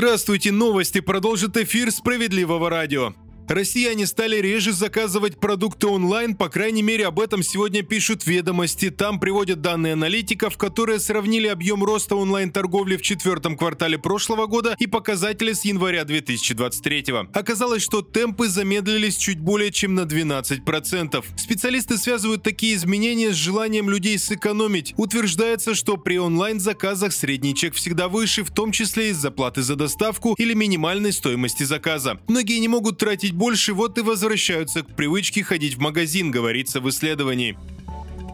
Здравствуйте, новости продолжит эфир «Справедливого радио». Россияне стали реже заказывать продукты онлайн, по крайней мере об этом сегодня пишут ведомости. Там приводят данные аналитиков, которые сравнили объем роста онлайн-торговли в четвертом квартале прошлого года и показатели с января 2023. Оказалось, что темпы замедлились чуть более чем на 12%. Специалисты связывают такие изменения с желанием людей сэкономить. Утверждается, что при онлайн-заказах средний чек всегда выше, в том числе из-за платы за доставку или минимальной стоимости заказа. Многие не могут тратить больше, вот и возвращаются к привычке ходить в магазин, говорится в исследовании.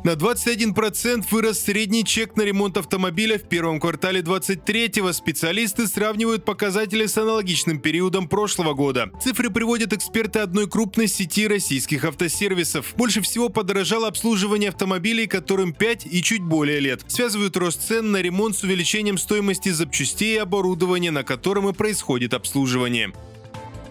На 21% вырос средний чек на ремонт автомобиля в первом квартале 23-го. Специалисты сравнивают показатели с аналогичным периодом прошлого года. Цифры приводят эксперты одной крупной сети российских автосервисов. Больше всего подорожало обслуживание автомобилей, которым 5 и чуть более лет. Связывают рост цен на ремонт с увеличением стоимости запчастей и оборудования, на котором и происходит обслуживание.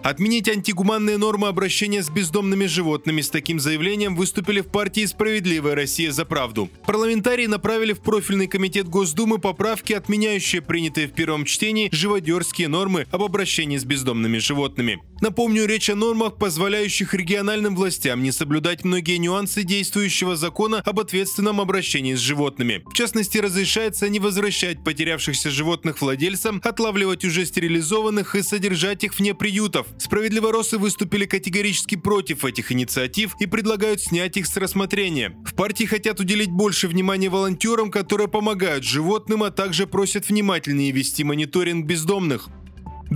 Отменить антигуманные нормы обращения с бездомными животными. С таким заявлением выступили в партии «Справедливая Россия за правду». Парламентарии направили в профильный комитет Госдумы поправки, отменяющие принятые в первом чтении живодерские нормы об обращении с бездомными животными. Напомню, речь о нормах, позволяющих региональным властям не соблюдать многие нюансы действующего закона об ответственном обращении с животными. В частности, разрешается не возвращать потерявшихся животных владельцам, отлавливать уже стерилизованных и содержать их вне приютов, Справедливоросы выступили категорически против этих инициатив и предлагают снять их с рассмотрения. В партии хотят уделить больше внимания волонтерам, которые помогают животным, а также просят внимательнее вести мониторинг бездомных.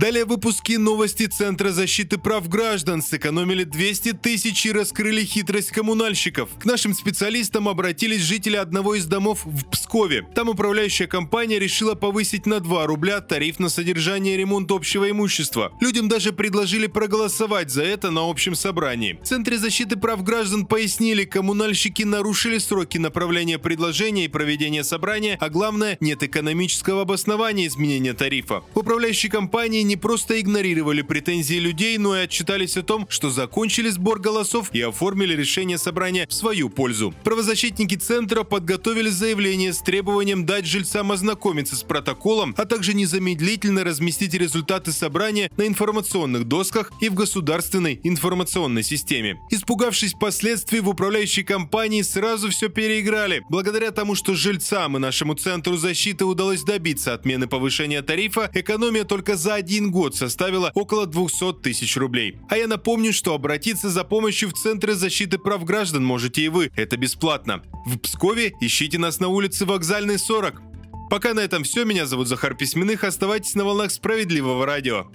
Далее выпуски новости Центра защиты прав граждан сэкономили 200 тысяч и раскрыли хитрость коммунальщиков. К нашим специалистам обратились жители одного из домов в Пскове. Там управляющая компания решила повысить на 2 рубля тариф на содержание и ремонт общего имущества. Людям даже предложили проголосовать за это на общем собрании. В Центре защиты прав граждан пояснили, коммунальщики нарушили сроки направления предложения и проведения собрания, а главное, нет экономического обоснования изменения тарифа. Управляющей компании не просто игнорировали претензии людей, но и отчитались о том, что закончили сбор голосов и оформили решение собрания в свою пользу. Правозащитники центра подготовили заявление с требованием дать жильцам ознакомиться с протоколом, а также незамедлительно разместить результаты собрания на информационных досках и в государственной информационной системе. Испугавшись последствий, в управляющей компании сразу все переиграли. Благодаря тому, что жильцам и нашему центру защиты удалось добиться отмены повышения тарифа, экономия только за один один год составила около 200 тысяч рублей. А я напомню, что обратиться за помощью в Центры защиты прав граждан можете и вы. Это бесплатно. В Пскове ищите нас на улице Вокзальной 40. Пока на этом все. Меня зовут Захар Письменных. Оставайтесь на волнах справедливого радио.